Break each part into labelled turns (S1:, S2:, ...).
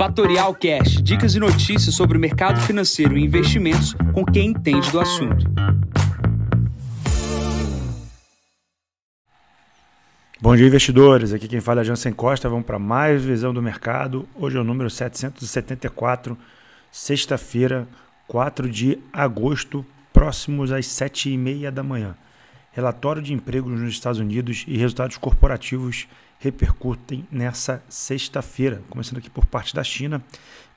S1: Fatorial Cash, dicas e notícias sobre o mercado financeiro e investimentos com quem entende do assunto.
S2: Bom dia, investidores. Aqui quem fala é Jansen Costa. Vamos para mais visão do mercado. Hoje é o número 774, sexta-feira, 4 de agosto, próximos às 7h30 da manhã. Relatório de emprego nos Estados Unidos e resultados corporativos repercutem nessa sexta-feira. Começando aqui por parte da China,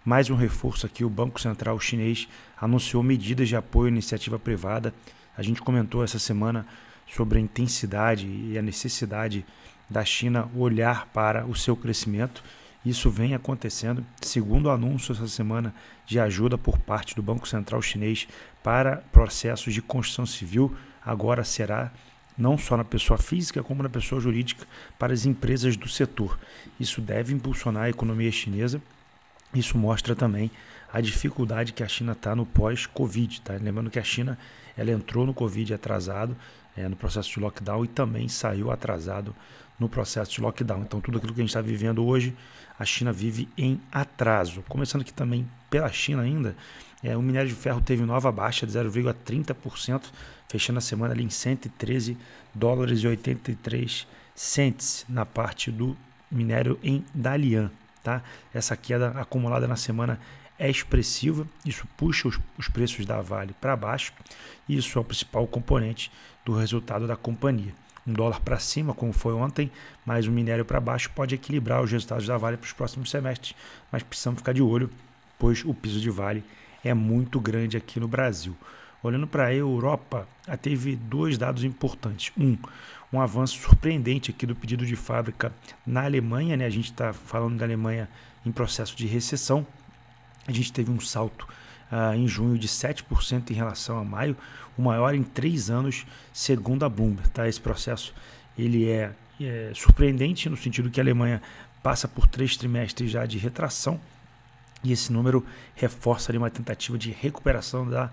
S2: mais um reforço aqui, o Banco Central Chinês anunciou medidas de apoio à iniciativa privada. A gente comentou essa semana sobre a intensidade e a necessidade da China olhar para o seu crescimento. Isso vem acontecendo, segundo o anúncio essa semana de ajuda por parte do Banco Central Chinês para processos de construção civil agora será não só na pessoa física, como na pessoa jurídica para as empresas do setor. Isso deve impulsionar a economia chinesa. Isso mostra também a dificuldade que a China está no pós-Covid. Tá? Lembrando que a China ela entrou no Covid atrasado, é, no processo de lockdown, e também saiu atrasado no processo de lockdown. Então, tudo aquilo que a gente está vivendo hoje, a China vive em atraso. Começando aqui também pela China ainda, é, o minério de ferro teve nova baixa de 0,30%, fechando a semana ali em 113 dólares e 83 cents na parte do minério em Dalian. Tá? Essa queda acumulada na semana é expressiva, isso puxa os, os preços da Vale para baixo e isso é o principal componente do resultado da companhia. Um dólar para cima, como foi ontem, mais um minério para baixo pode equilibrar os resultados da Vale para os próximos semestres, mas precisamos ficar de olho, pois o piso de Vale é muito grande aqui no Brasil. Olhando para a Europa, teve dois dados importantes. Um, um avanço surpreendente aqui do pedido de fábrica na Alemanha, né? A gente está falando da Alemanha em processo de recessão. A gente teve um salto uh, em junho de 7% em relação a maio, o maior em três anos, segundo a Bloomberg. Tá? Esse processo ele é, é surpreendente no sentido que a Alemanha passa por três trimestres já de retração e esse número reforça ali, uma tentativa de recuperação da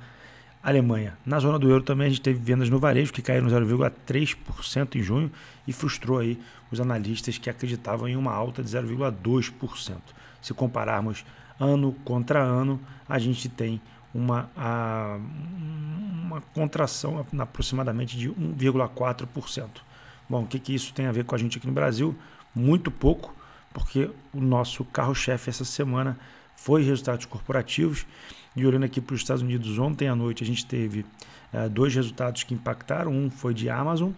S2: Alemanha. Na zona do euro também a gente teve vendas no varejo que caíram 0,3% em junho e frustrou aí os analistas que acreditavam em uma alta de 0,2%. Se compararmos ano contra ano, a gente tem uma, a, uma contração aproximadamente de 1,4%. Bom, o que, que isso tem a ver com a gente aqui no Brasil? Muito pouco, porque o nosso carro-chefe essa semana foi resultados corporativos e olhando aqui para os Estados Unidos, ontem à noite a gente teve uh, dois resultados que impactaram. Um foi de Amazon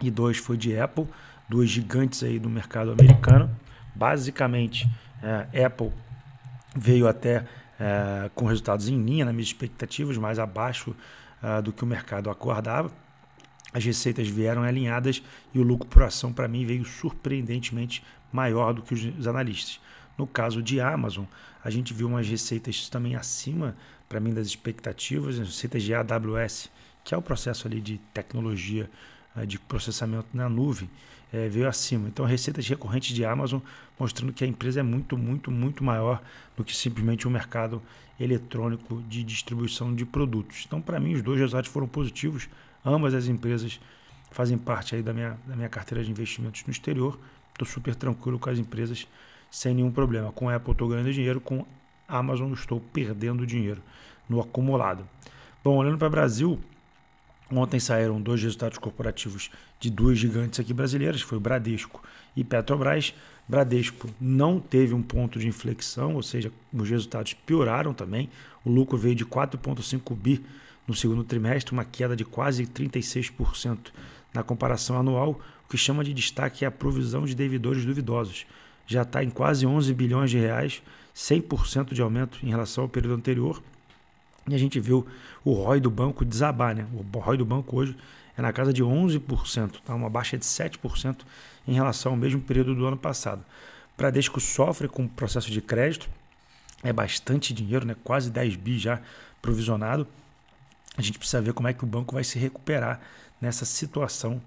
S2: e dois foi de Apple, duas gigantes aí do mercado americano. Basicamente, uh, Apple veio até uh, com resultados em linha nas minhas expectativas, mas abaixo do que o mercado aguardava. As receitas vieram alinhadas e o lucro por ação, para mim, veio surpreendentemente maior do que os analistas. No caso de Amazon, a gente viu umas receitas também acima, para mim, das expectativas, receitas de AWS, que é o processo ali de tecnologia de processamento na nuvem, é, veio acima. Então, receitas recorrentes de Amazon mostrando que a empresa é muito, muito, muito maior do que simplesmente um mercado eletrônico de distribuição de produtos. Então, para mim, os dois resultados foram positivos. Ambas as empresas fazem parte aí da minha, da minha carteira de investimentos no exterior. Estou super tranquilo com as empresas sem nenhum problema. Com Apple estou ganhando dinheiro, com Amazon estou perdendo dinheiro no acumulado. Bom, olhando para o Brasil, ontem saíram dois resultados corporativos de duas gigantes aqui brasileiras, foi o Bradesco e Petrobras. Bradesco não teve um ponto de inflexão, ou seja, os resultados pioraram também. O lucro veio de 4,5 bi no segundo trimestre, uma queda de quase 36% na comparação anual. O que chama de destaque é a provisão de devedores duvidosos já está em quase 11 bilhões de reais, 100% de aumento em relação ao período anterior. E a gente viu o ROI do banco desabar, né? O ROI do banco hoje é na casa de 11%, tá? uma baixa de 7% em relação ao mesmo período do ano passado. Bradesco sofre com o processo de crédito, é bastante dinheiro, né? quase 10 bi já provisionado. A gente precisa ver como é que o banco vai se recuperar nessa situação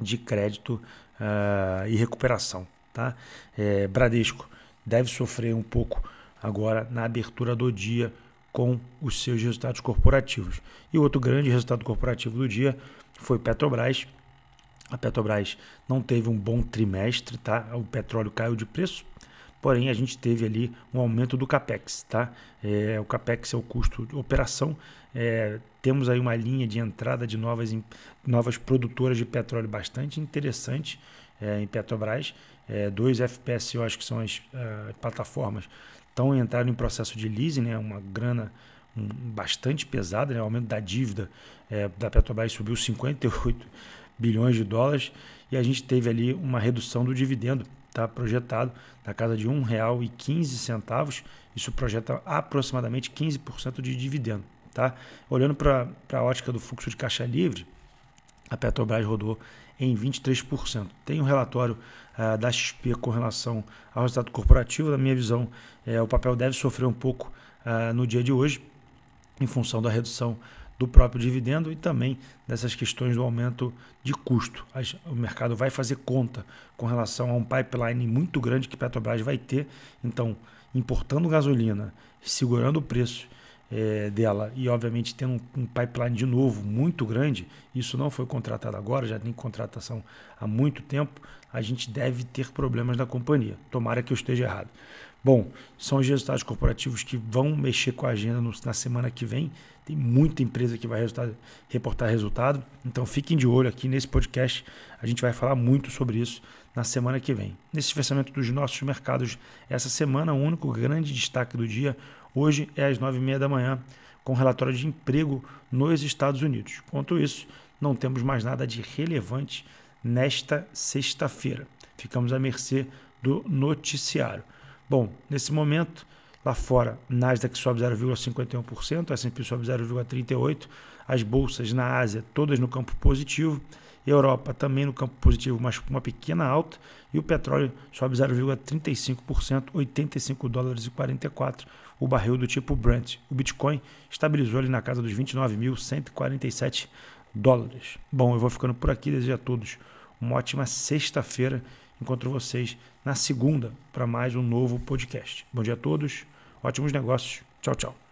S2: de crédito uh, e recuperação. Tá? É, Bradesco deve sofrer um pouco agora na abertura do dia com os seus resultados corporativos. E outro grande resultado corporativo do dia foi Petrobras. A Petrobras não teve um bom trimestre, tá? O petróleo caiu de preço, porém a gente teve ali um aumento do capex, tá? É, o capex é o custo de operação. É, temos aí uma linha de entrada de novas, novas produtoras de petróleo bastante interessante é, em Petrobras. É, dois FPS, eu acho que são as uh, plataformas, estão entrando em processo de leasing, né? Uma grana um, bastante pesada, né? O aumento da dívida é, da Petrobras subiu 58 bilhões de dólares e a gente teve ali uma redução do dividendo, tá projetado na casa de R$ 1,15. Isso projeta aproximadamente 15% de dividendo, tá? Olhando para a ótica do fluxo de caixa livre, a Petrobras rodou em 23%. Tem um relatório uh, da XP com relação ao resultado corporativo. Na minha visão, é, o papel deve sofrer um pouco uh, no dia de hoje, em função da redução do próprio dividendo e também dessas questões do aumento de custo. O mercado vai fazer conta com relação a um pipeline muito grande que Petrobras vai ter. Então, importando gasolina, segurando o preço é, dela e, obviamente, tendo um, um, pipeline de novo muito grande, isso não foi contratado agora, já tem contratação há muito tempo, a gente deve ter problemas na companhia. Tomara que eu esteja errado. Bom, são os resultados corporativos que vão mexer com a agenda no, na semana que vem. Tem muita empresa que vai resultado, reportar resultado. Então fiquem de olho aqui nesse podcast. A gente vai falar muito sobre isso na semana que vem. Nesse fechamento dos nossos mercados essa semana, o único grande destaque do dia hoje é às nove e meia da manhã, com relatório de emprego nos Estados Unidos. Quanto isso, não temos mais nada de relevante nesta sexta-feira. Ficamos à mercê do noticiário. Bom, nesse momento, lá fora, Nasdaq sobe 0,51%, S&P sobe 0,38%, as bolsas na Ásia todas no campo positivo, Europa também no campo positivo, mas com uma pequena alta, e o petróleo sobe 0,35%, 85 dólares e 44 o barril do tipo Brent. O Bitcoin estabilizou ali na casa dos 29.147 dólares. Bom, eu vou ficando por aqui, desejo a todos uma ótima sexta-feira. Encontro vocês na segunda para mais um novo podcast. Bom dia a todos, ótimos negócios. Tchau, tchau.